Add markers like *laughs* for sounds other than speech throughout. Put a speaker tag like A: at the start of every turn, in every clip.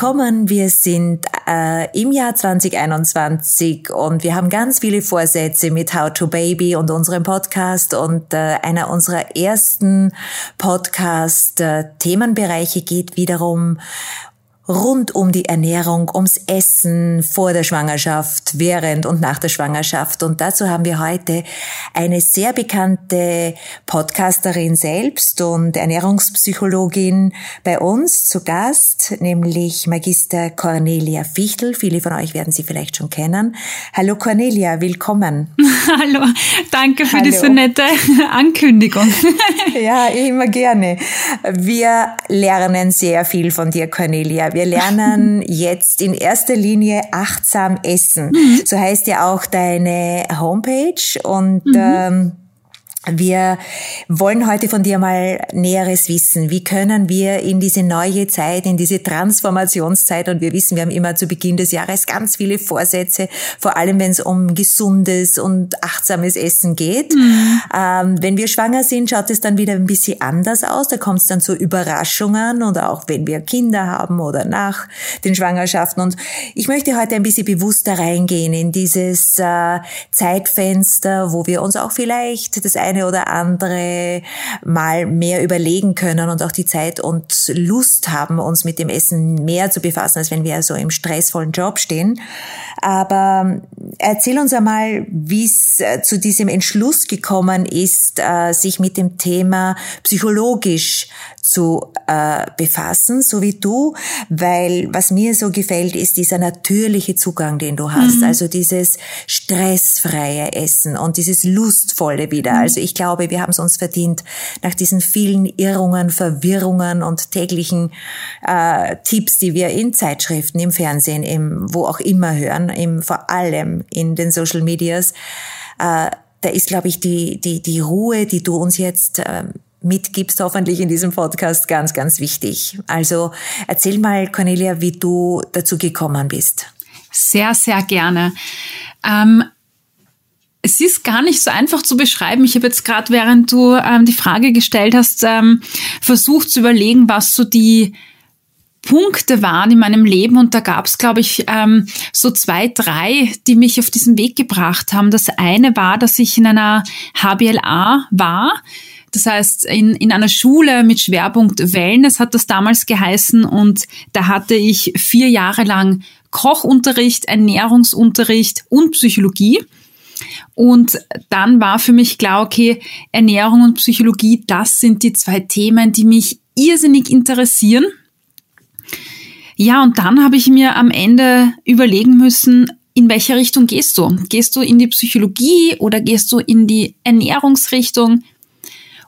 A: willkommen. Wir sind äh, im Jahr 2021 und wir haben ganz viele Vorsätze mit How to Baby und unserem Podcast und äh, einer unserer ersten Podcast-Themenbereiche äh, geht wiederum rund um die Ernährung, ums Essen vor der Schwangerschaft, während und nach der Schwangerschaft. Und dazu haben wir heute eine sehr bekannte Podcasterin selbst und Ernährungspsychologin bei uns zu Gast, nämlich Magister Cornelia Fichtel. Viele von euch werden sie vielleicht schon kennen. Hallo Cornelia, willkommen. *laughs*
B: Hallo, danke für Hallo. diese nette Ankündigung. *laughs*
A: ja, immer gerne. Wir lernen sehr viel von dir, Cornelia. Wir lernen *laughs* jetzt in erster Linie achtsam essen. Mhm. So heißt ja auch deine Homepage und mhm. ähm, wir wollen heute von dir mal Näheres wissen. Wie können wir in diese neue Zeit, in diese Transformationszeit, und wir wissen, wir haben immer zu Beginn des Jahres ganz viele Vorsätze, vor allem wenn es um gesundes und achtsames Essen geht. Mhm. Ähm, wenn wir schwanger sind, schaut es dann wieder ein bisschen anders aus. Da kommt es dann zu Überraschungen und auch wenn wir Kinder haben oder nach den Schwangerschaften. Und ich möchte heute ein bisschen bewusster reingehen in dieses äh, Zeitfenster, wo wir uns auch vielleicht das eine oder andere mal mehr überlegen können und auch die Zeit und Lust haben, uns mit dem Essen mehr zu befassen, als wenn wir so im stressvollen Job stehen. Aber erzähl uns einmal, wie es äh, zu diesem Entschluss gekommen ist, äh, sich mit dem Thema psychologisch zu äh, befassen, so wie du, weil was mir so gefällt, ist dieser natürliche Zugang, den du hast, mhm. also dieses stressfreie Essen und dieses lustvolle wieder. Mhm. Also ich glaube, wir haben es uns verdient nach diesen vielen Irrungen, Verwirrungen und täglichen äh, Tipps, die wir in Zeitschriften, im Fernsehen, im wo auch immer hören, im vor allem in den Social Medias. Äh, da ist, glaube ich, die, die, die Ruhe, die du uns jetzt äh, mitgibst, hoffentlich in diesem Podcast, ganz, ganz wichtig. Also erzähl mal, Cornelia, wie du dazu gekommen bist.
B: Sehr, sehr gerne. Ähm, es ist gar nicht so einfach zu beschreiben. Ich habe jetzt gerade, während du ähm, die Frage gestellt hast, ähm, versucht zu überlegen, was so die Punkte waren in meinem Leben und da gab es, glaube ich, ähm, so zwei, drei, die mich auf diesen Weg gebracht haben. Das eine war, dass ich in einer HBLA war das heißt, in, in einer Schule mit Schwerpunkt Wellness hat das damals geheißen und da hatte ich vier Jahre lang Kochunterricht, Ernährungsunterricht und Psychologie. Und dann war für mich klar, okay, Ernährung und Psychologie, das sind die zwei Themen, die mich irrsinnig interessieren. Ja, und dann habe ich mir am Ende überlegen müssen, in welche Richtung gehst du? Gehst du in die Psychologie oder gehst du in die Ernährungsrichtung?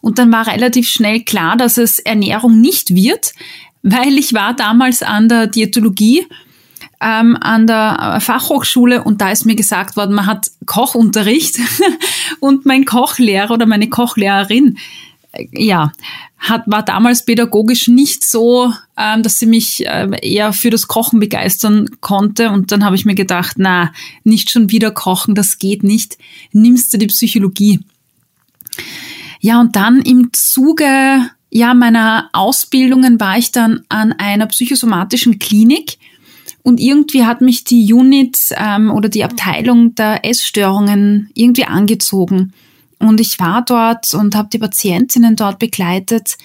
B: Und dann war relativ schnell klar, dass es Ernährung nicht wird, weil ich war damals an der Diätologie ähm, an der Fachhochschule und da ist mir gesagt worden, man hat Kochunterricht *laughs* und mein Kochlehrer oder meine Kochlehrerin, äh, ja, hat, war damals pädagogisch nicht so, ähm, dass sie mich äh, eher für das Kochen begeistern konnte. Und dann habe ich mir gedacht, na, nicht schon wieder kochen, das geht nicht. Nimmst du die Psychologie. Ja, und dann im Zuge ja, meiner Ausbildungen war ich dann an einer psychosomatischen Klinik und irgendwie hat mich die Unit ähm, oder die Abteilung der Essstörungen irgendwie angezogen. Und ich war dort und habe die Patientinnen dort begleitet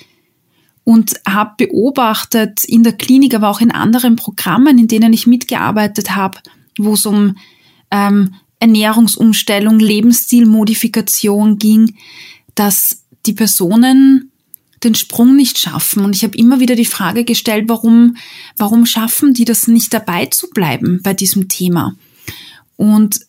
B: und habe beobachtet in der Klinik, aber auch in anderen Programmen, in denen ich mitgearbeitet habe, wo es um ähm, Ernährungsumstellung, Lebensstilmodifikation ging, dass die Personen den Sprung nicht schaffen. Und ich habe immer wieder die Frage gestellt, warum, warum schaffen die das nicht dabei zu bleiben bei diesem Thema? Und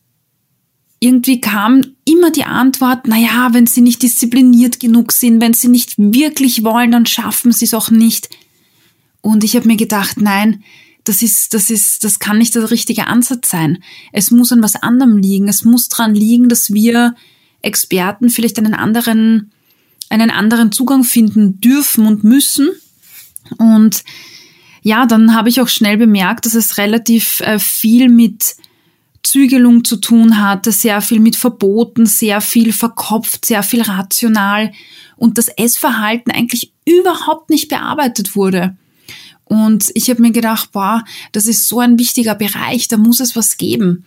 B: irgendwie kam immer die Antwort, na ja, wenn sie nicht diszipliniert genug sind, wenn sie nicht wirklich wollen, dann schaffen sie es auch nicht. Und ich habe mir gedacht, nein, das ist, das ist, das kann nicht der richtige Ansatz sein. Es muss an was anderem liegen. Es muss dran liegen, dass wir Experten vielleicht einen anderen, einen anderen Zugang finden dürfen und müssen. Und ja, dann habe ich auch schnell bemerkt, dass es relativ äh, viel mit Zügelung zu tun hatte, sehr viel mit Verboten, sehr viel verkopft, sehr viel rational und das Essverhalten eigentlich überhaupt nicht bearbeitet wurde. Und ich habe mir gedacht, boah, das ist so ein wichtiger Bereich, da muss es was geben.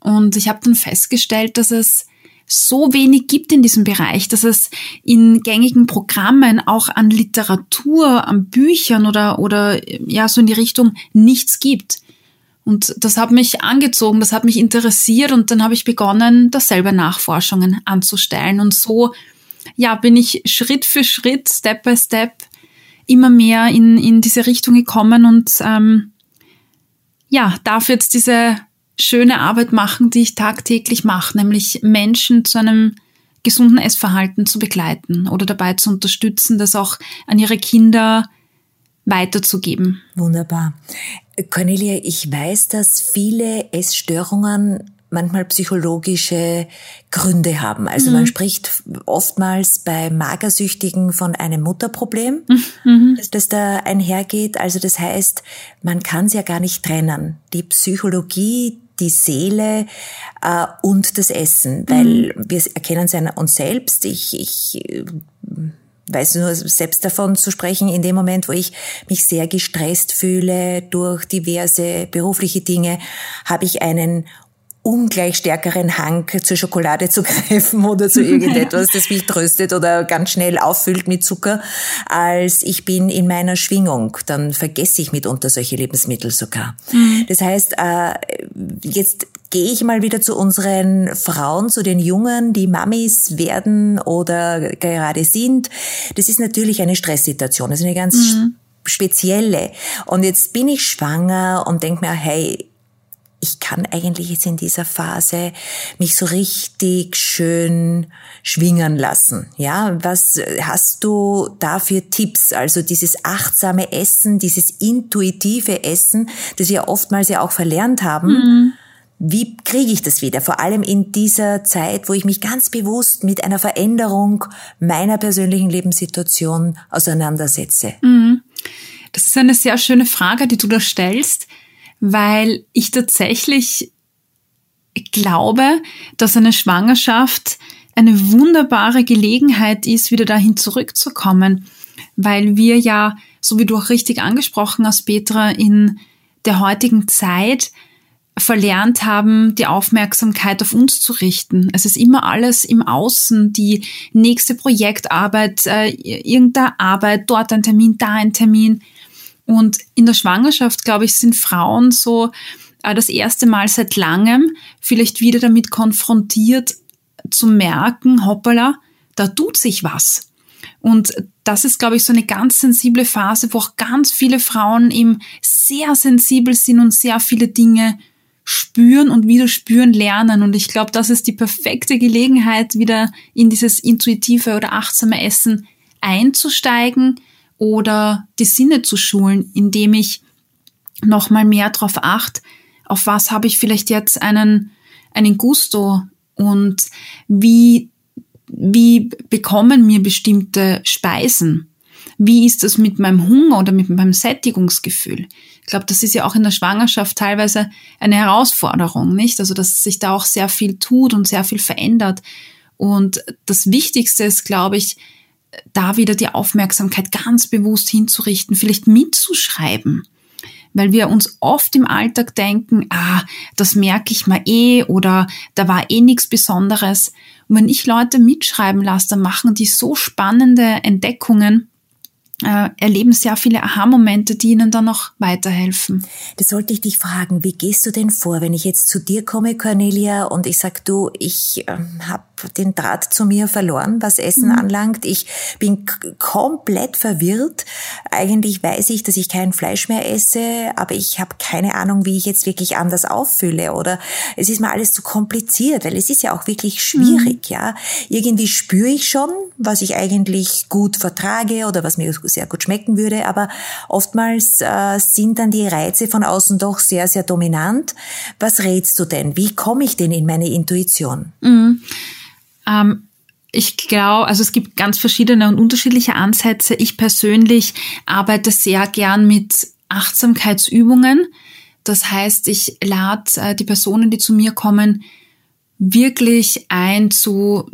B: Und ich habe dann festgestellt, dass es so wenig gibt in diesem Bereich, dass es in gängigen Programmen auch an Literatur, an Büchern oder, oder ja, so in die Richtung nichts gibt. Und das hat mich angezogen, das hat mich interessiert und dann habe ich begonnen, da selber Nachforschungen anzustellen. Und so, ja, bin ich Schritt für Schritt, Step by Step immer mehr in, in diese Richtung gekommen und ähm, ja, darf jetzt diese schöne Arbeit machen, die ich tagtäglich mache, nämlich Menschen zu einem gesunden Essverhalten zu begleiten oder dabei zu unterstützen, das auch an ihre Kinder weiterzugeben.
A: Wunderbar. Cornelia, ich weiß, dass viele Essstörungen manchmal psychologische Gründe haben. Also mhm. man spricht oftmals bei Magersüchtigen von einem Mutterproblem, mhm. das da einhergeht. Also das heißt, man kann es ja gar nicht trennen. Die Psychologie, die Seele äh, und das Essen, weil mhm. wir erkennen es an uns selbst. Ich, ich äh, weiß nur selbst davon zu sprechen, in dem Moment, wo ich mich sehr gestresst fühle durch diverse berufliche Dinge, habe ich einen ungleich stärkeren Hang zur Schokolade zu *laughs* greifen oder zu irgendetwas, das mich tröstet oder ganz schnell auffüllt mit Zucker, als ich bin in meiner Schwingung. Dann vergesse ich mitunter solche Lebensmittel sogar. Mhm. Das heißt, äh, jetzt gehe ich mal wieder zu unseren Frauen, zu den Jungen, die Mamis werden oder gerade sind. Das ist natürlich eine Stresssituation. Das ist eine ganz mhm. spezielle. Und jetzt bin ich schwanger und denke mir, hey, ich kann eigentlich jetzt in dieser Phase mich so richtig schön schwingen lassen. Ja, was hast du da für Tipps? Also dieses achtsame Essen, dieses intuitive Essen, das wir oftmals ja auch verlernt haben. Mhm. Wie kriege ich das wieder? Vor allem in dieser Zeit, wo ich mich ganz bewusst mit einer Veränderung meiner persönlichen Lebenssituation auseinandersetze.
B: Mhm. Das ist eine sehr schöne Frage, die du da stellst weil ich tatsächlich glaube, dass eine Schwangerschaft eine wunderbare Gelegenheit ist, wieder dahin zurückzukommen, weil wir ja, so wie du auch richtig angesprochen hast, Petra, in der heutigen Zeit verlernt haben, die Aufmerksamkeit auf uns zu richten. Es ist immer alles im Außen, die nächste Projektarbeit, äh, irgendeine Arbeit, dort ein Termin, da ein Termin. Und in der Schwangerschaft, glaube ich, sind Frauen so äh, das erste Mal seit langem vielleicht wieder damit konfrontiert zu merken, hoppala, da tut sich was. Und das ist, glaube ich, so eine ganz sensible Phase, wo auch ganz viele Frauen eben sehr sensibel sind und sehr viele Dinge spüren und wieder spüren lernen. Und ich glaube, das ist die perfekte Gelegenheit, wieder in dieses intuitive oder achtsame Essen einzusteigen, oder die Sinne zu schulen, indem ich nochmal mehr darauf achte, auf was habe ich vielleicht jetzt einen, einen Gusto und wie, wie bekommen mir bestimmte Speisen? Wie ist das mit meinem Hunger oder mit meinem Sättigungsgefühl? Ich glaube, das ist ja auch in der Schwangerschaft teilweise eine Herausforderung, nicht? Also, dass sich da auch sehr viel tut und sehr viel verändert. Und das Wichtigste ist, glaube ich, da wieder die Aufmerksamkeit ganz bewusst hinzurichten, vielleicht mitzuschreiben. Weil wir uns oft im Alltag denken, ah, das merke ich mal eh oder da war eh nichts Besonderes. Und wenn ich Leute mitschreiben lasse, dann machen die so spannende Entdeckungen, äh, erleben sehr viele Aha-Momente, die ihnen dann noch weiterhelfen.
A: Das sollte ich dich fragen, wie gehst du denn vor, wenn ich jetzt zu dir komme, Cornelia, und ich sag du, ich äh, habe den Draht zu mir verloren, was Essen mhm. anlangt. Ich bin komplett verwirrt. Eigentlich weiß ich, dass ich kein Fleisch mehr esse, aber ich habe keine Ahnung, wie ich jetzt wirklich anders auffülle. Oder es ist mir alles zu kompliziert, weil es ist ja auch wirklich schwierig. Mhm. Ja, irgendwie spüre ich schon, was ich eigentlich gut vertrage oder was mir sehr gut schmecken würde, aber oftmals äh, sind dann die Reize von außen doch sehr, sehr dominant. Was rätst du denn? Wie komme ich denn in meine Intuition?
B: Mhm. Ähm ich glaube, also es gibt ganz verschiedene und unterschiedliche Ansätze. Ich persönlich arbeite sehr gern mit Achtsamkeitsübungen. Das heißt, ich lade äh, die Personen, die zu mir kommen, wirklich ein zu,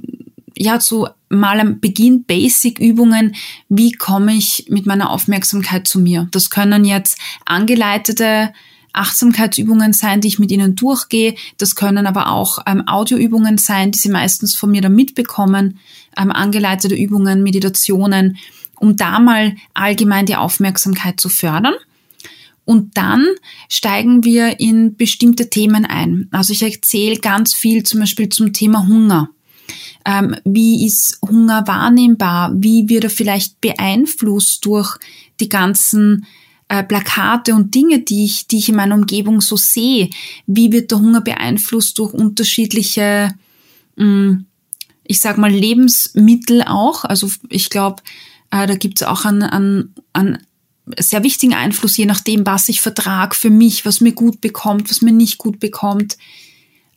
B: ja, zu mal am Beginn Basic-Übungen, wie komme ich mit meiner Aufmerksamkeit zu mir. Das können jetzt angeleitete Achtsamkeitsübungen sein, die ich mit ihnen durchgehe. Das können aber auch ähm, Audioübungen sein, die sie meistens von mir dann mitbekommen, ähm, angeleitete Übungen, Meditationen, um da mal allgemein die Aufmerksamkeit zu fördern. Und dann steigen wir in bestimmte Themen ein. Also ich erzähle ganz viel zum Beispiel zum Thema Hunger. Ähm, wie ist Hunger wahrnehmbar? Wie wird er vielleicht beeinflusst durch die ganzen äh, Plakate und Dinge, die ich, die ich in meiner Umgebung so sehe? Wie wird der Hunger beeinflusst durch unterschiedliche, mm, ich sag mal, Lebensmittel auch? Also ich glaube, äh, da gibt es auch einen, einen, einen sehr wichtigen Einfluss, je nachdem, was ich vertrag für mich, was mir gut bekommt, was mir nicht gut bekommt.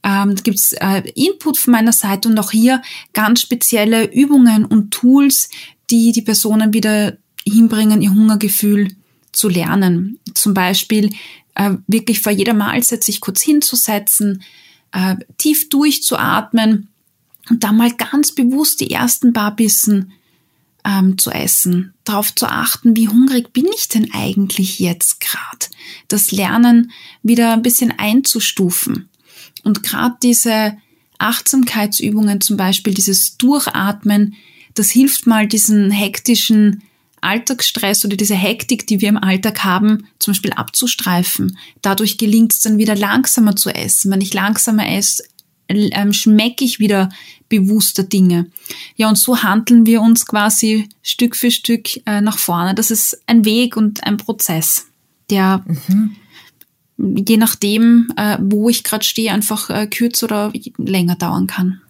B: Ähm, da gibt's äh, Input von meiner Seite und auch hier ganz spezielle Übungen und Tools, die die Personen wieder hinbringen, ihr Hungergefühl zu lernen. Zum Beispiel äh, wirklich vor jeder Mahlzeit sich kurz hinzusetzen, äh, tief durchzuatmen und dann mal ganz bewusst die ersten paar Bissen ähm, zu essen, darauf zu achten, wie hungrig bin ich denn eigentlich jetzt gerade. Das Lernen wieder ein bisschen einzustufen. Und gerade diese Achtsamkeitsübungen, zum Beispiel dieses Durchatmen, das hilft mal diesen hektischen Alltagsstress oder diese Hektik, die wir im Alltag haben, zum Beispiel abzustreifen. Dadurch gelingt es dann wieder langsamer zu essen. Wenn ich langsamer esse, ähm, schmecke ich wieder bewusster Dinge. Ja, und so handeln wir uns quasi Stück für Stück äh, nach vorne. Das ist ein Weg und ein Prozess, der mhm. je nachdem, äh, wo ich gerade stehe, einfach äh, kürzer oder länger dauern kann.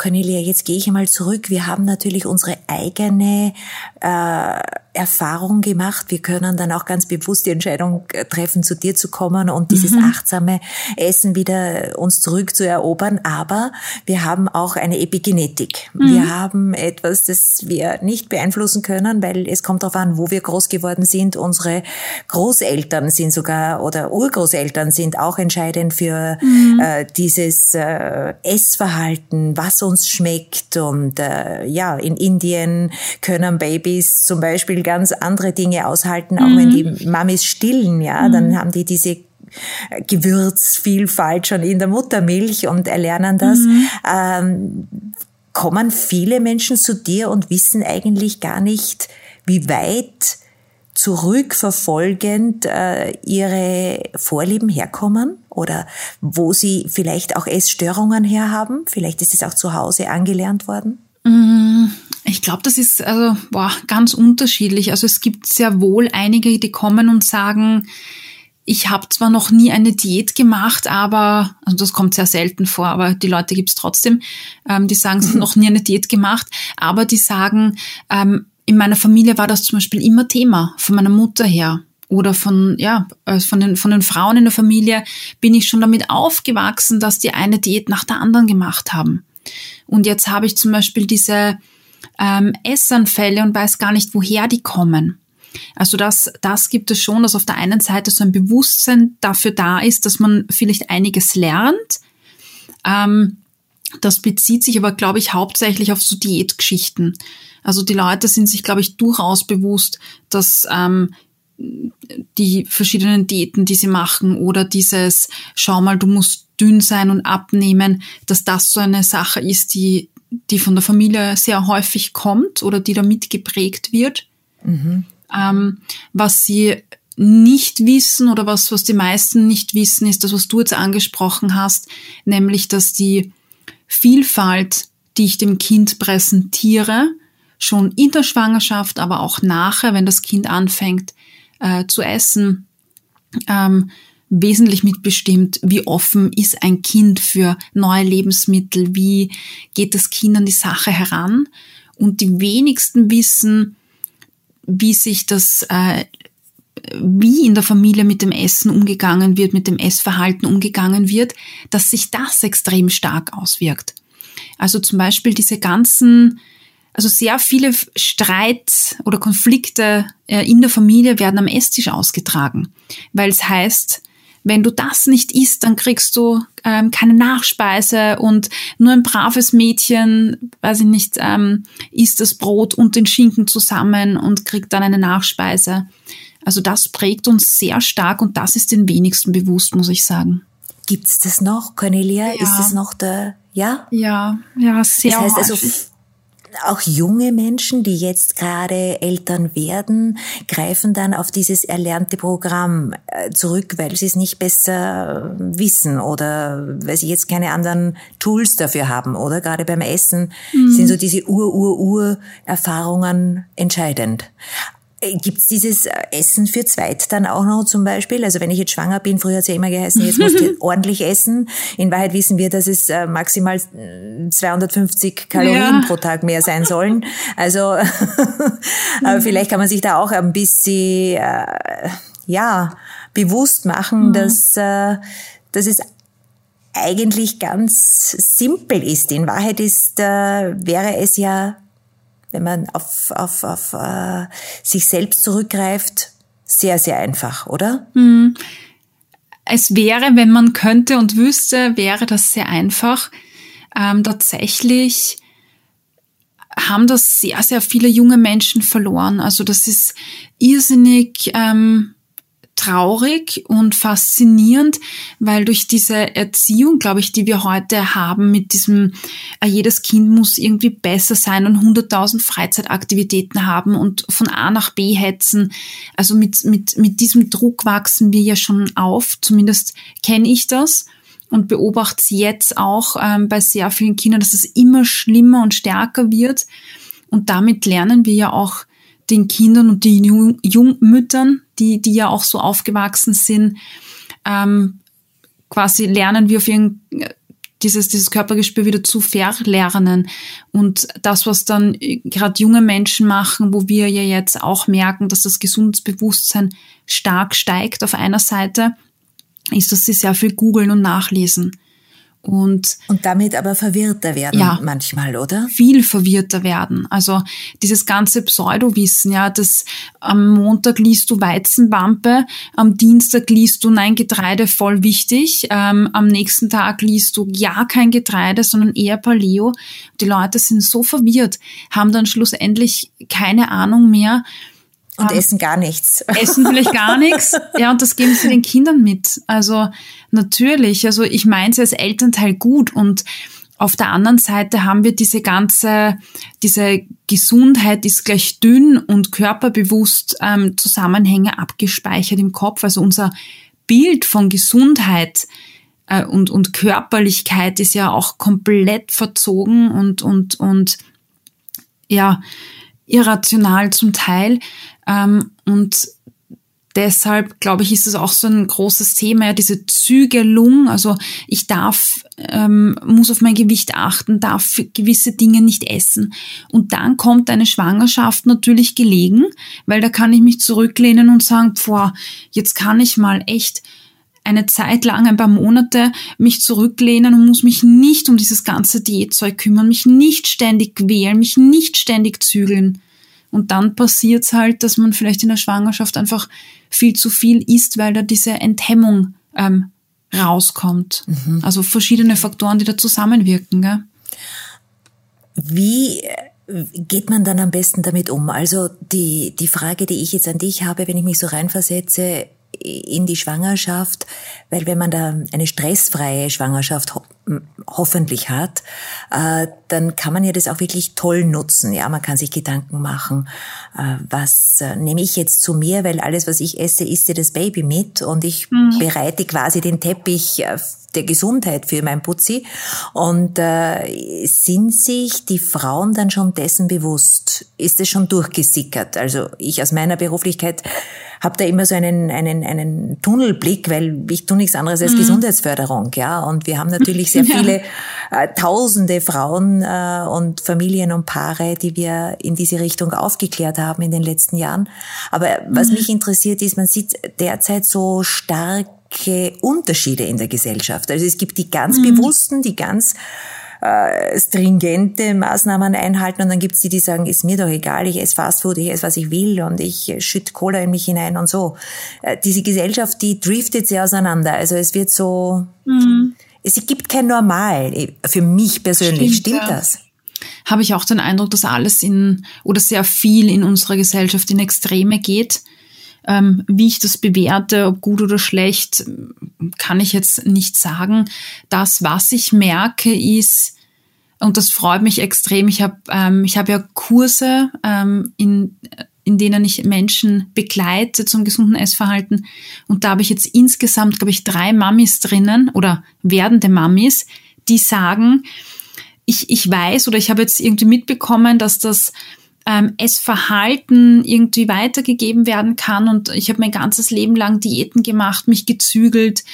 A: Cornelia, jetzt gehe ich einmal zurück. Wir haben natürlich unsere eigene äh, Erfahrung gemacht. Wir können dann auch ganz bewusst die Entscheidung äh, treffen, zu dir zu kommen und dieses mhm. achtsame Essen wieder uns zurückzuerobern. Aber wir haben auch eine Epigenetik. Mhm. Wir haben etwas, das wir nicht beeinflussen können, weil es kommt darauf an, wo wir groß geworden sind. Unsere Großeltern sind sogar oder Urgroßeltern sind auch entscheidend für mhm. äh, dieses äh, Essverhalten, was uns schmeckt. Und äh, ja, in Indien können Babys zum Beispiel Beispiel ganz andere Dinge aushalten, auch mhm. wenn die Mamis stillen, ja, mhm. dann haben die diese Gewürzvielfalt schon in der Muttermilch und erlernen das. Mhm. Ähm, kommen viele Menschen zu dir und wissen eigentlich gar nicht, wie weit zurückverfolgend äh, ihre Vorlieben herkommen oder wo sie vielleicht auch Essstörungen herhaben. Vielleicht ist es auch zu Hause angelernt worden.
B: Mm, ich glaube, das ist also boah, ganz unterschiedlich. Also es gibt sehr wohl einige, die kommen und sagen, ich habe zwar noch nie eine Diät gemacht, aber, also das kommt sehr selten vor, aber die Leute gibt es trotzdem, ähm, die sagen, sie haben noch nie eine Diät gemacht, aber die sagen, ähm, in meiner Familie war das zum Beispiel immer Thema, von meiner Mutter her oder von, ja, äh, von den, von den Frauen in der Familie bin ich schon damit aufgewachsen, dass die eine Diät nach der anderen gemacht haben. Und jetzt habe ich zum Beispiel diese ähm, Essanfälle und weiß gar nicht, woher die kommen. Also das, das gibt es schon, dass auf der einen Seite so ein Bewusstsein dafür da ist, dass man vielleicht einiges lernt. Ähm, das bezieht sich aber, glaube ich, hauptsächlich auf so Diätgeschichten. Also die Leute sind sich, glaube ich, durchaus bewusst, dass ähm, die verschiedenen Diäten, die sie machen oder dieses, schau mal, du musst dünn sein und abnehmen, dass das so eine Sache ist, die, die von der Familie sehr häufig kommt oder die damit geprägt wird. Mhm. Ähm, was sie nicht wissen oder was, was die meisten nicht wissen, ist das, was du jetzt angesprochen hast, nämlich, dass die Vielfalt, die ich dem Kind präsentiere, schon in der Schwangerschaft, aber auch nachher, wenn das Kind anfängt äh, zu essen, ähm, wesentlich mitbestimmt, wie offen ist ein Kind für neue Lebensmittel, wie geht das Kind an die Sache heran. Und die wenigsten wissen, wie sich das, äh, wie in der Familie mit dem Essen umgegangen wird, mit dem Essverhalten umgegangen wird, dass sich das extrem stark auswirkt. Also zum Beispiel diese ganzen, also sehr viele Streit oder Konflikte äh, in der Familie werden am Esstisch ausgetragen, weil es heißt, wenn du das nicht isst, dann kriegst du ähm, keine Nachspeise und nur ein braves Mädchen, weiß ich nicht, ähm, isst das Brot und den Schinken zusammen und kriegt dann eine Nachspeise. Also das prägt uns sehr stark und das ist den wenigsten bewusst, muss ich sagen.
A: Gibt's das noch, Cornelia? Ja. Ist das noch der, ja?
B: Ja, ja, sehr Das heißt häufig. also,
A: auch junge Menschen, die jetzt gerade Eltern werden, greifen dann auf dieses erlernte Programm äh, zurück, weil sie es nicht besser wissen oder weil sie jetzt keine anderen Tools dafür haben, oder? Gerade beim Essen mhm. sind so diese Ur-Ur-Ur-Erfahrungen entscheidend. Äh, gibt's dieses äh, Essen für zweit dann auch noch zum Beispiel? Also wenn ich jetzt schwanger bin, früher hat's ja immer geheißen, jetzt musst du *laughs* ordentlich essen. In Wahrheit wissen wir, dass es äh, maximal 250 Kalorien ja. pro Tag mehr sein sollen. Also *laughs* mhm. vielleicht kann man sich da auch ein bisschen ja bewusst machen, mhm. dass, dass es eigentlich ganz simpel ist. In Wahrheit ist, wäre es ja wenn man auf, auf, auf äh, sich selbst zurückgreift, sehr, sehr einfach, oder?
B: Hm. Es wäre, wenn man könnte und wüsste, wäre das sehr einfach. Ähm, tatsächlich haben das sehr, sehr viele junge Menschen verloren. Also das ist irrsinnig ähm, traurig und faszinierend, weil durch diese Erziehung, glaube ich, die wir heute haben mit diesem, äh, jedes Kind muss irgendwie besser sein und 100.000 Freizeitaktivitäten haben und von A nach B hetzen. Also mit, mit, mit diesem Druck wachsen wir ja schon auf, zumindest kenne ich das und beobachte es jetzt auch ähm, bei sehr vielen Kindern, dass es immer schlimmer und stärker wird. Und damit lernen wir ja auch den Kindern und den Jung Jungmüttern, die, die ja auch so aufgewachsen sind, ähm, quasi lernen wir auf ihren dieses, dieses Körpergespür wieder zu verlernen. Und das, was dann gerade junge Menschen machen, wo wir ja jetzt auch merken, dass das Gesundheitsbewusstsein stark steigt auf einer Seite, ist, dass sie sehr viel googeln und nachlesen.
A: Und, und damit aber verwirrter werden ja, manchmal, oder?
B: Viel verwirrter werden. Also dieses ganze Pseudowissen, ja, das am Montag liest du Weizenwampe, am Dienstag liest du Nein, Getreide voll wichtig, ähm, am nächsten Tag liest du ja kein Getreide, sondern eher Paleo. Die Leute sind so verwirrt, haben dann schlussendlich keine Ahnung mehr,
A: und essen gar nichts. *laughs*
B: Essen vielleicht gar nichts. Ja, und das geben sie den Kindern mit. Also natürlich, also ich meine es als Elternteil gut und auf der anderen Seite haben wir diese ganze, diese Gesundheit ist gleich dünn und körperbewusst ähm, Zusammenhänge abgespeichert im Kopf. Also unser Bild von Gesundheit äh, und, und Körperlichkeit ist ja auch komplett verzogen und, und, und ja, irrational zum Teil. Ähm, und deshalb, glaube ich, ist es auch so ein großes Thema, diese Zügelung. Also ich darf, ähm, muss auf mein Gewicht achten, darf gewisse Dinge nicht essen. Und dann kommt eine Schwangerschaft natürlich gelegen, weil da kann ich mich zurücklehnen und sagen, boah, jetzt kann ich mal echt eine Zeit lang, ein paar Monate mich zurücklehnen und muss mich nicht um dieses ganze Diätzeug kümmern, mich nicht ständig quälen, mich nicht ständig zügeln. Und dann passiert es halt, dass man vielleicht in der Schwangerschaft einfach viel zu viel isst, weil da diese Enthemmung ähm, rauskommt. Mhm. Also verschiedene Faktoren, die da zusammenwirken. Gell?
A: Wie äh, geht man dann am besten damit um? Also die, die Frage, die ich jetzt an dich habe, wenn ich mich so reinversetze, in die Schwangerschaft, weil wenn man da eine stressfreie Schwangerschaft ho hoffentlich hat, äh, dann kann man ja das auch wirklich toll nutzen. Ja, man kann sich Gedanken machen, äh, was äh, nehme ich jetzt zu mir, weil alles, was ich esse, isst ja das Baby mit und ich mhm. bereite quasi den Teppich äh, der Gesundheit für mein Putzi. Und äh, sind sich die Frauen dann schon dessen bewusst? Ist es schon durchgesickert? Also ich aus meiner Beruflichkeit habe da immer so einen, einen, einen Tunnelblick, weil ich tue nichts anderes als mhm. Gesundheitsförderung. ja. Und wir haben natürlich sehr viele äh, tausende Frauen äh, und Familien und Paare, die wir in diese Richtung aufgeklärt haben in den letzten Jahren. Aber was mhm. mich interessiert ist, man sieht derzeit so stark Unterschiede in der Gesellschaft. Also es gibt die ganz mhm. bewussten, die ganz äh, stringente Maßnahmen einhalten und dann gibt's die, die sagen, ist mir doch egal, ich esse Fastfood, ich esse, was ich will und ich schütte Cola in mich hinein und so. Äh, diese Gesellschaft, die driftet sehr auseinander. Also es wird so, mhm. Es gibt kein Normal. Für mich persönlich stimmt, stimmt ja. das
B: habe ich auch den Eindruck, dass alles in oder sehr viel in unserer Gesellschaft in Extreme geht. Ähm, wie ich das bewerte, ob gut oder schlecht, kann ich jetzt nicht sagen. Das, was ich merke, ist, und das freut mich extrem, ich habe ähm, ich hab ja Kurse, ähm, in, in denen ich Menschen begleite zum gesunden Essverhalten. Und da habe ich jetzt insgesamt, glaube ich, drei Mamis drinnen oder werdende Mamis, die sagen, ich, ich weiß oder ich habe jetzt irgendwie mitbekommen, dass das ähm, Essverhalten irgendwie weitergegeben werden kann. Und ich habe mein ganzes Leben lang Diäten gemacht, mich gezügelt.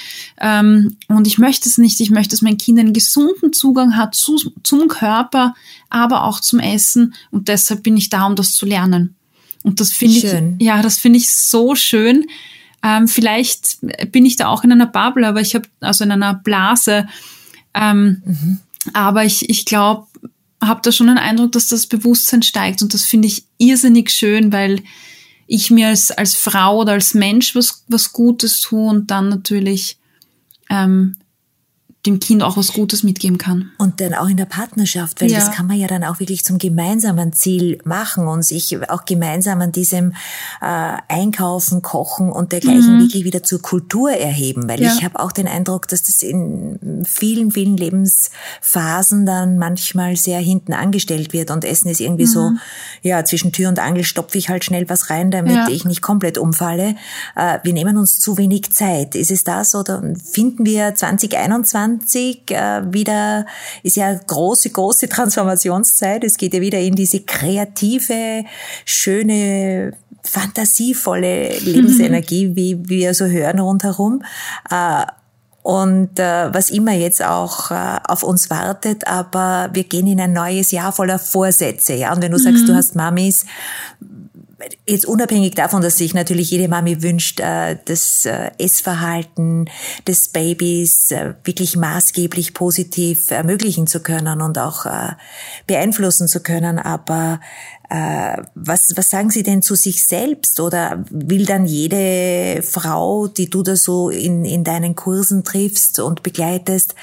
B: Ähm, und ich möchte es nicht. Ich möchte, dass mein Kind einen gesunden Zugang hat zu, zum Körper, aber auch zum Essen. Und deshalb bin ich da, um das zu lernen. Und das finde ich, ja, das finde ich so schön. Ähm, vielleicht bin ich da auch in einer Bubble, aber ich habe also in einer Blase. Ähm, mhm. Aber ich, ich glaube, habe da schon den Eindruck, dass das Bewusstsein steigt und das finde ich irrsinnig schön, weil ich mir als, als Frau oder als Mensch was, was Gutes tue und dann natürlich ähm, dem Kind auch was Gutes mitgeben kann.
A: Und dann auch in der Partnerschaft, weil ja. das kann man ja dann auch wirklich zum gemeinsamen Ziel machen und sich auch gemeinsam an diesem äh, Einkaufen, Kochen und dergleichen mhm. wirklich wieder zur Kultur erheben. Weil ja. ich habe auch den Eindruck, dass das in vielen, vielen Lebensphasen dann manchmal sehr hinten angestellt wird und Essen ist irgendwie mhm. so, ja, zwischen Tür und Angel stopfe ich halt schnell was rein, damit ja. ich nicht komplett umfalle. Äh, wir nehmen uns zu wenig Zeit. Ist es das oder finden wir 2021 2020 äh, wieder, ist ja große, große Transformationszeit. Es geht ja wieder in diese kreative, schöne, fantasievolle *laughs* Lebensenergie, mhm. wie wir so hören rundherum. Äh, und äh, was immer jetzt auch äh, auf uns wartet, aber wir gehen in ein neues Jahr voller Vorsätze, ja. Und wenn du mhm. sagst, du mhm. hast Mamis, jetzt unabhängig davon, dass sich natürlich jede Mami wünscht, äh, das äh, Essverhalten des Babys äh, wirklich maßgeblich positiv ermöglichen zu können und auch beeinflussen zu können. Aber was, was sagen Sie denn zu sich selbst? Oder will dann jede Frau, die du da so in, in deinen Kursen triffst und begleitest,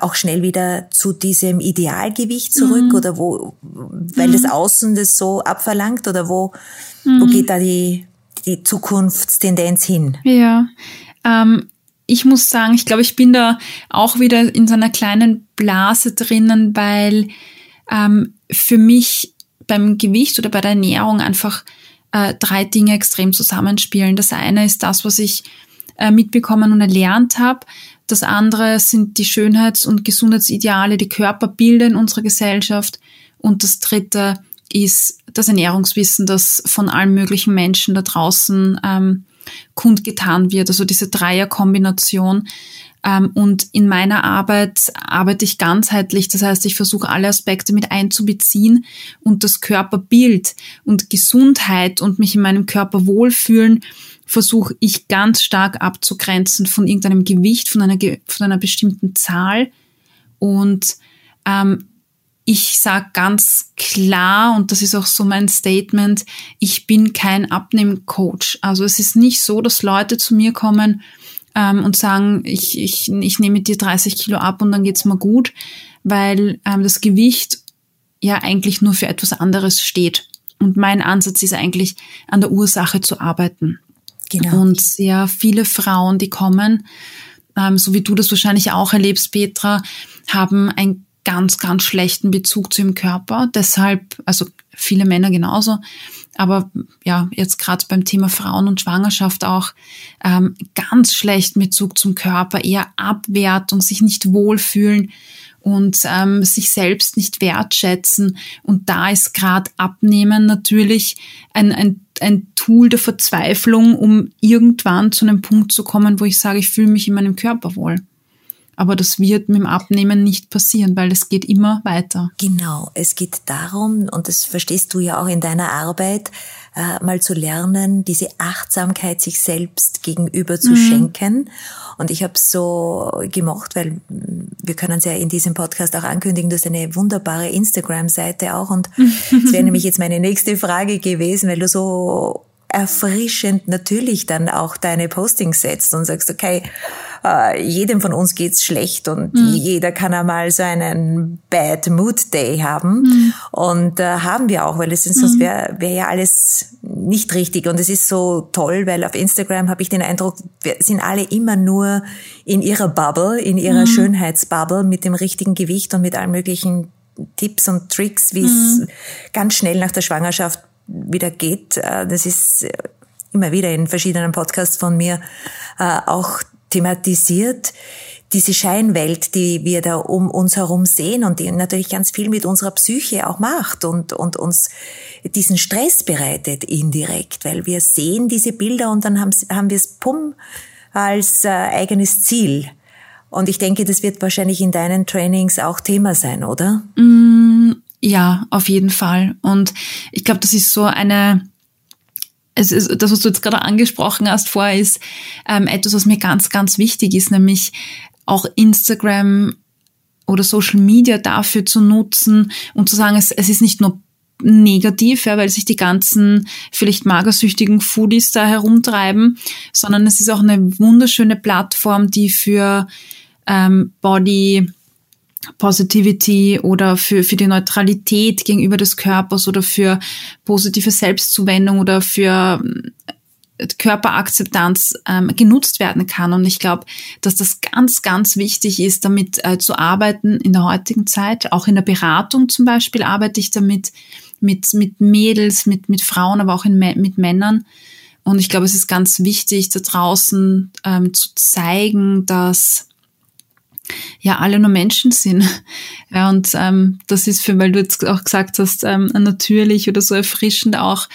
A: auch schnell wieder zu diesem Idealgewicht zurück? Mhm. Oder wo, weil mhm. das Außen das so abverlangt? Oder wo, Mhm. Wo geht da die, die Zukunftstendenz hin?
B: Ja, ähm, ich muss sagen, ich glaube, ich bin da auch wieder in so einer kleinen Blase drinnen, weil ähm, für mich beim Gewicht oder bei der Ernährung einfach äh, drei Dinge extrem zusammenspielen. Das eine ist das, was ich äh, mitbekommen und erlernt habe. Das andere sind die Schönheits- und Gesundheitsideale, die Körperbilder in unserer Gesellschaft. Und das dritte ist das Ernährungswissen, das von allen möglichen Menschen da draußen ähm, kundgetan wird. Also diese Dreierkombination. Ähm, und in meiner Arbeit arbeite ich ganzheitlich. Das heißt, ich versuche alle Aspekte mit einzubeziehen und das Körperbild und Gesundheit und mich in meinem Körper wohlfühlen versuche ich ganz stark abzugrenzen von irgendeinem Gewicht, von einer, von einer bestimmten Zahl. Und ähm, ich sage ganz klar, und das ist auch so mein Statement, ich bin kein Abnehmcoach. Also es ist nicht so, dass Leute zu mir kommen ähm, und sagen, ich, ich, ich nehme dir 30 Kilo ab und dann geht's mir gut, weil ähm, das Gewicht ja eigentlich nur für etwas anderes steht. Und mein Ansatz ist eigentlich, an der Ursache zu arbeiten. Genau. Und sehr viele Frauen, die kommen, ähm, so wie du das wahrscheinlich auch erlebst, Petra, haben ein ganz, ganz schlechten Bezug zu ihrem Körper. Deshalb, also viele Männer genauso, aber ja, jetzt gerade beim Thema Frauen und Schwangerschaft auch ähm, ganz schlechten Bezug zum Körper, eher Abwertung, sich nicht wohlfühlen und ähm, sich selbst nicht wertschätzen. Und da ist gerade Abnehmen natürlich ein, ein, ein Tool der Verzweiflung, um irgendwann zu einem Punkt zu kommen, wo ich sage, ich fühle mich in meinem Körper wohl. Aber das wird mit dem Abnehmen nicht passieren, weil es geht immer weiter.
A: Genau, es geht darum, und das verstehst du ja auch in deiner Arbeit, äh, mal zu lernen, diese Achtsamkeit sich selbst gegenüber zu mhm. schenken. Und ich habe so gemocht, weil wir können es ja in diesem Podcast auch ankündigen, du hast eine wunderbare Instagram-Seite auch. Und *laughs* das wäre nämlich jetzt meine nächste Frage gewesen, weil du so erfrischend natürlich dann auch deine Postings setzt und sagst, okay, äh, jedem von uns geht's schlecht und mhm. jeder kann einmal so einen Bad Mood Day haben. Mhm. Und äh, haben wir auch, weil es sonst mhm. wäre wär ja alles nicht richtig. Und es ist so toll, weil auf Instagram habe ich den Eindruck, wir sind alle immer nur in ihrer Bubble, in ihrer mhm. Schönheitsbubble mit dem richtigen Gewicht und mit allen möglichen Tipps und Tricks, wie es mhm. ganz schnell nach der Schwangerschaft wieder geht. Äh, das ist äh, immer wieder in verschiedenen Podcasts von mir äh, auch thematisiert. Diese Scheinwelt, die wir da um uns herum sehen und die natürlich ganz viel mit unserer Psyche auch macht und, und uns diesen Stress bereitet indirekt, weil wir sehen diese Bilder und dann haben, haben wir es pum als äh, eigenes Ziel. Und ich denke, das wird wahrscheinlich in deinen Trainings auch Thema sein, oder?
B: Mm, ja, auf jeden Fall. Und ich glaube, das ist so eine, es ist, das, was du jetzt gerade angesprochen hast vorher, ist ähm, etwas, was mir ganz, ganz wichtig ist, nämlich auch Instagram oder Social Media dafür zu nutzen und zu sagen, es, es ist nicht nur negativ, ja, weil sich die ganzen vielleicht magersüchtigen Foodies da herumtreiben, sondern es ist auch eine wunderschöne Plattform, die für ähm, Body Positivity oder für, für die Neutralität gegenüber des Körpers oder für positive Selbstzuwendung oder für äh, Körperakzeptanz ähm, genutzt werden kann. Und ich glaube, dass das ganz, ganz wichtig ist, damit äh, zu arbeiten in der heutigen Zeit. Auch in der Beratung zum Beispiel arbeite ich damit mit, mit Mädels, mit, mit Frauen, aber auch in, mit Männern. Und ich glaube, es ist ganz wichtig, da draußen ähm, zu zeigen, dass ja alle nur Menschen sind. *laughs* Ja, und ähm, das ist für, weil du jetzt auch gesagt hast, ähm, natürlich oder so erfrischend auch.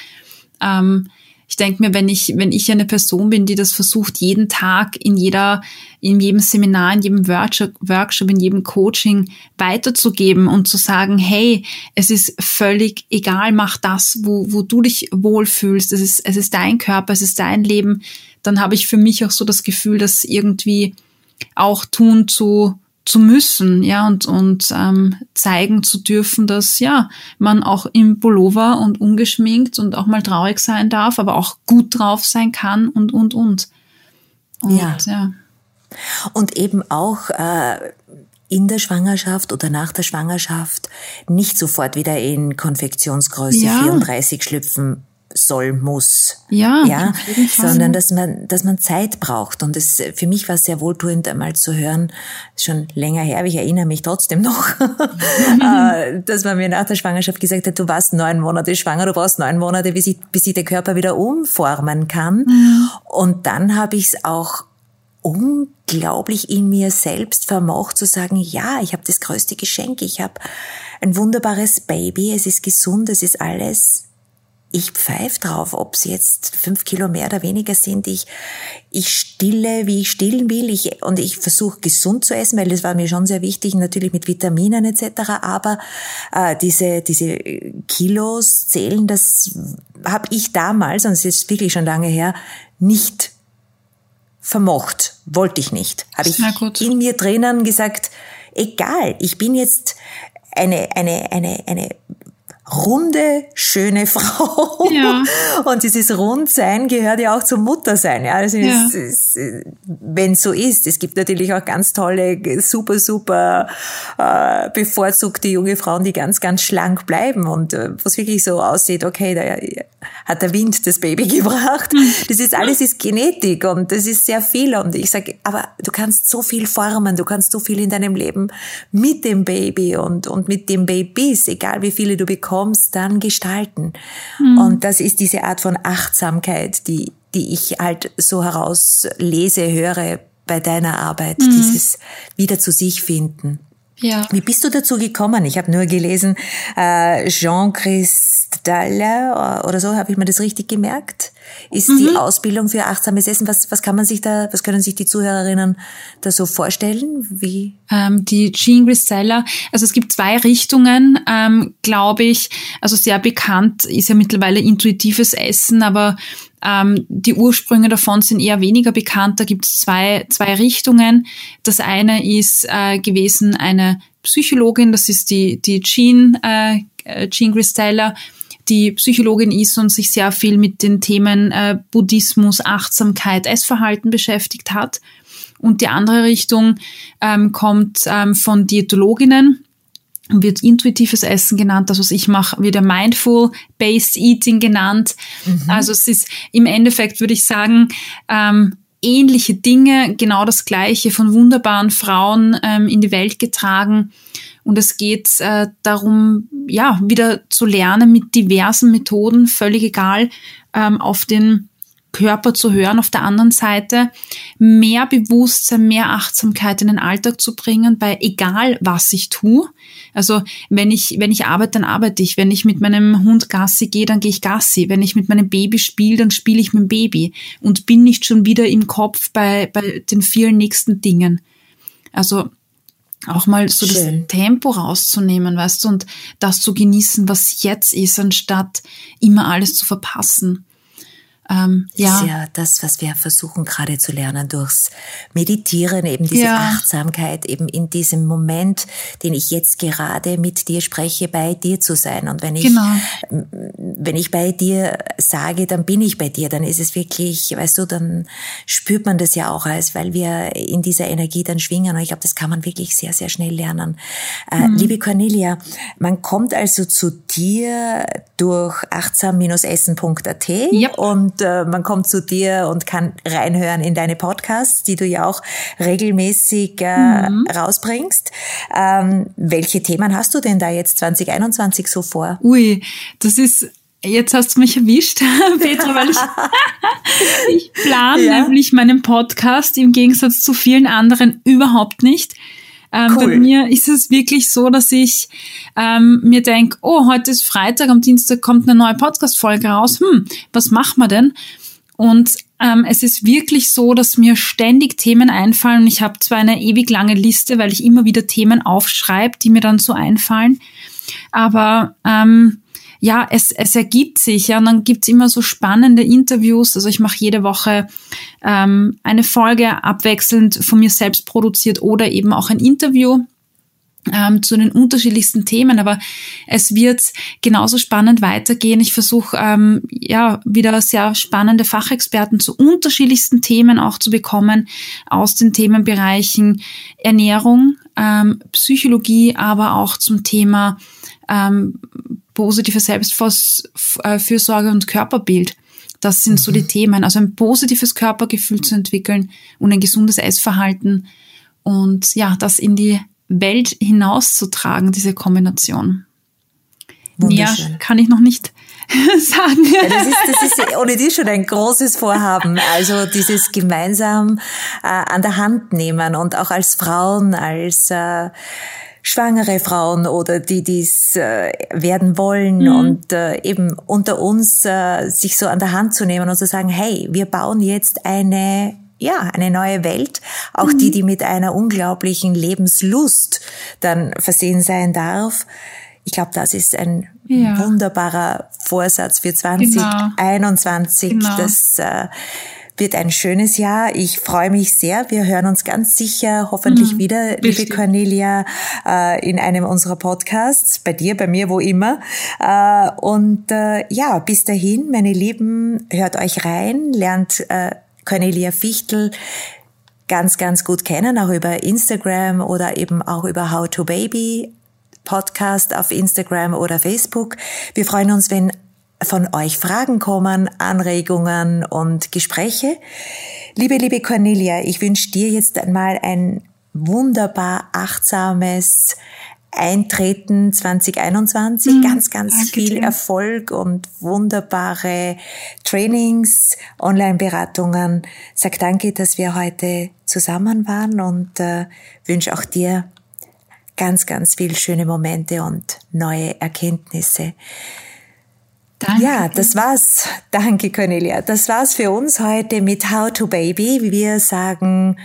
B: Ähm, ich denke mir, wenn ich, wenn ich eine Person bin, die das versucht, jeden Tag in jeder, in jedem Seminar, in jedem Workshop, in jedem Coaching weiterzugeben und zu sagen, hey, es ist völlig egal, mach das, wo, wo du dich wohlfühlst, es ist, es ist dein Körper, es ist dein Leben, dann habe ich für mich auch so das Gefühl, dass irgendwie auch tun zu zu müssen, ja, und, und ähm, zeigen zu dürfen, dass ja, man auch im Pullover und ungeschminkt und auch mal traurig sein darf, aber auch gut drauf sein kann und und und.
A: und ja. ja. Und eben auch äh, in der Schwangerschaft oder nach der Schwangerschaft nicht sofort wieder in Konfektionsgröße ja. 34 schlüpfen soll, muss.
B: Ja,
A: ja sondern dass man, dass man Zeit braucht. Und es, für mich war es sehr wohltuend, einmal zu hören, schon länger her, aber ich erinnere mich trotzdem noch, *laughs* *laughs* äh, dass man mir nach der Schwangerschaft gesagt hat, du warst neun Monate schwanger, du brauchst neun Monate, bis sich, bis sich der Körper wieder umformen kann. Mhm. Und dann habe ich es auch unglaublich in mir selbst vermocht zu sagen, ja, ich habe das größte Geschenk, ich habe ein wunderbares Baby, es ist gesund, es ist alles ich pfeife drauf, ob es jetzt fünf Kilo mehr oder weniger sind. Ich, ich stille, wie ich stillen will. Ich, und ich versuche gesund zu essen, weil das war mir schon sehr wichtig, natürlich mit Vitaminen etc. Aber äh, diese, diese Kilos zählen, das habe ich damals, und es ist wirklich schon lange her, nicht vermocht. Wollte ich nicht. Habe ich in mir drinnen gesagt, egal, ich bin jetzt eine, eine, eine, eine runde, schöne *laughs* Frau. Ja. Und dieses Rundsein gehört ja auch zum Muttersein. Ja, also ja. wenn es so ist. Es gibt natürlich auch ganz tolle, super, super äh, bevorzugte junge Frauen, die ganz, ganz schlank bleiben und äh, was wirklich so aussieht, okay, da hat der Wind das Baby *laughs* gebracht. Hm. Das ist alles ist Genetik und das ist sehr viel. Und ich sage, aber du kannst so viel formen, du kannst so viel in deinem Leben mit dem Baby und, und mit dem Babys, egal wie viele du bekommst, dann gestalten. Mhm. Und das ist diese Art von Achtsamkeit, die, die ich halt so herauslese, höre bei deiner Arbeit, mhm. dieses wieder zu sich finden. Ja. Wie bist du dazu gekommen? Ich habe nur gelesen, äh, Jean Christalle oder so, habe ich mir das richtig gemerkt? Ist mhm. die Ausbildung für achtsames Essen, was, was kann man sich da, was können sich die Zuhörerinnen da so vorstellen? Wie?
B: Ähm, die Jean Christalle, also es gibt zwei Richtungen, ähm, glaube ich. Also sehr bekannt ist ja mittlerweile intuitives Essen, aber ähm, die Ursprünge davon sind eher weniger bekannt. Da gibt es zwei, zwei Richtungen. Das eine ist äh, gewesen eine Psychologin, das ist die, die Jean, äh, Jean Gristella, die Psychologin ist und sich sehr viel mit den Themen äh, Buddhismus, Achtsamkeit, Essverhalten beschäftigt hat. Und die andere Richtung ähm, kommt ähm, von Diätologinnen wird intuitives Essen genannt. Das, was ich mache, wird ja Mindful-Based Eating genannt. Mhm. Also es ist im Endeffekt, würde ich sagen, ähm, ähnliche Dinge, genau das Gleiche von wunderbaren Frauen ähm, in die Welt getragen. Und es geht äh, darum, ja, wieder zu lernen mit diversen Methoden, völlig egal, ähm, auf den Körper zu hören, auf der anderen Seite mehr Bewusstsein, mehr Achtsamkeit in den Alltag zu bringen, bei egal was ich tue. Also wenn ich, wenn ich arbeite, dann arbeite ich. Wenn ich mit meinem Hund Gassi gehe, dann gehe ich Gassi. Wenn ich mit meinem Baby spiele, dann spiele ich mit dem Baby und bin nicht schon wieder im Kopf bei, bei den vielen nächsten Dingen. Also auch mal so Schön. das Tempo rauszunehmen, weißt du, und das zu genießen, was jetzt ist, anstatt immer alles zu verpassen.
A: Ähm, ja. Das ist ja das, was wir versuchen gerade zu lernen durchs Meditieren, eben diese ja. Achtsamkeit, eben in diesem Moment, den ich jetzt gerade mit dir spreche, bei dir zu sein. Und wenn ich, genau. wenn ich bei dir sage, dann bin ich bei dir, dann ist es wirklich, weißt du, dann spürt man das ja auch als, weil wir in dieser Energie dann schwingen. Und ich glaube, das kann man wirklich sehr, sehr schnell lernen. Äh, mhm. liebe Cornelia, man kommt also zu dir durch achtsam-essen.at yep. und äh, man kommt zu dir und kann reinhören in deine Podcasts, die du ja auch regelmäßig äh, mhm. rausbringst. Ähm, welche Themen hast du denn da jetzt 2021 so vor?
B: Ui, das ist Jetzt hast du mich erwischt, *laughs* Petra, weil ich, *laughs* ich plane ja. nämlich meinen Podcast im Gegensatz zu vielen anderen überhaupt nicht. Ähm, cool. Bei mir ist es wirklich so, dass ich ähm, mir denke, oh, heute ist Freitag, am Dienstag kommt eine neue Podcast-Folge raus. Hm, was machen wir denn? Und ähm, es ist wirklich so, dass mir ständig Themen einfallen. Ich habe zwar eine ewig lange Liste, weil ich immer wieder Themen aufschreibe, die mir dann so einfallen. Aber ähm, ja, es, es ergibt sich, ja, und dann gibt's immer so spannende Interviews. Also ich mache jede Woche ähm, eine Folge abwechselnd von mir selbst produziert oder eben auch ein Interview ähm, zu den unterschiedlichsten Themen, aber es wird genauso spannend weitergehen. Ich versuche ähm, ja wieder sehr spannende Fachexperten zu unterschiedlichsten Themen auch zu bekommen aus den Themenbereichen Ernährung, ähm, Psychologie, aber auch zum Thema ähm, positive Selbstfürsorge und Körperbild. Das sind so die mhm. Themen. Also ein positives Körpergefühl zu entwickeln und ein gesundes Essverhalten und ja, das in die Welt hinauszutragen, diese Kombination. Mehr kann ich noch nicht *laughs* sagen.
A: Ja, das, ist, das ist ohnehin schon ein großes Vorhaben. Also dieses gemeinsam äh, an der Hand nehmen und auch als Frauen, als äh, schwangere Frauen oder die dies äh, werden wollen mhm. und äh, eben unter uns äh, sich so an der Hand zu nehmen und zu sagen, hey, wir bauen jetzt eine ja, eine neue Welt, auch mhm. die, die mit einer unglaublichen Lebenslust dann versehen sein darf. Ich glaube, das ist ein ja. wunderbarer Vorsatz für 2021. Genau. genau. Das äh, wird ein schönes Jahr. Ich freue mich sehr. Wir hören uns ganz sicher hoffentlich mhm, wieder, liebe Cornelia, äh, in einem unserer Podcasts, bei dir, bei mir, wo immer. Äh, und äh, ja, bis dahin, meine Lieben, hört euch rein, lernt Cornelia Fichtel ganz, ganz gut kennen, auch über Instagram oder eben auch über How to Baby Podcast auf Instagram oder Facebook. Wir freuen uns, wenn von euch Fragen kommen, Anregungen und Gespräche. Liebe, liebe Cornelia, ich wünsche dir jetzt einmal ein wunderbar achtsames Eintreten 2021. Mhm, ganz, ganz viel dir. Erfolg und wunderbare Trainings, Online-Beratungen. Sag danke, dass wir heute zusammen waren und äh, wünsche auch dir ganz, ganz viel schöne Momente und neue Erkenntnisse.
B: Danke.
A: Ja, das war's. Danke, Cornelia. Das war's für uns heute mit How to Baby. Wir sagen,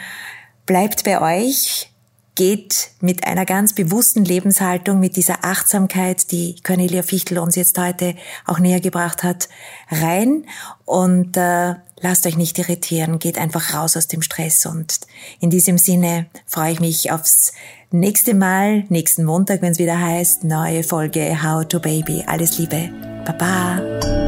A: bleibt bei euch, geht mit einer ganz bewussten Lebenshaltung, mit dieser Achtsamkeit, die Cornelia Fichtel uns jetzt heute auch näher gebracht hat, rein und äh, lasst euch nicht irritieren, geht einfach raus aus dem Stress und in diesem Sinne freue ich mich aufs nächste Mal, nächsten Montag, wenn es wieder heißt, neue Folge How to Baby. Alles Liebe. Baba.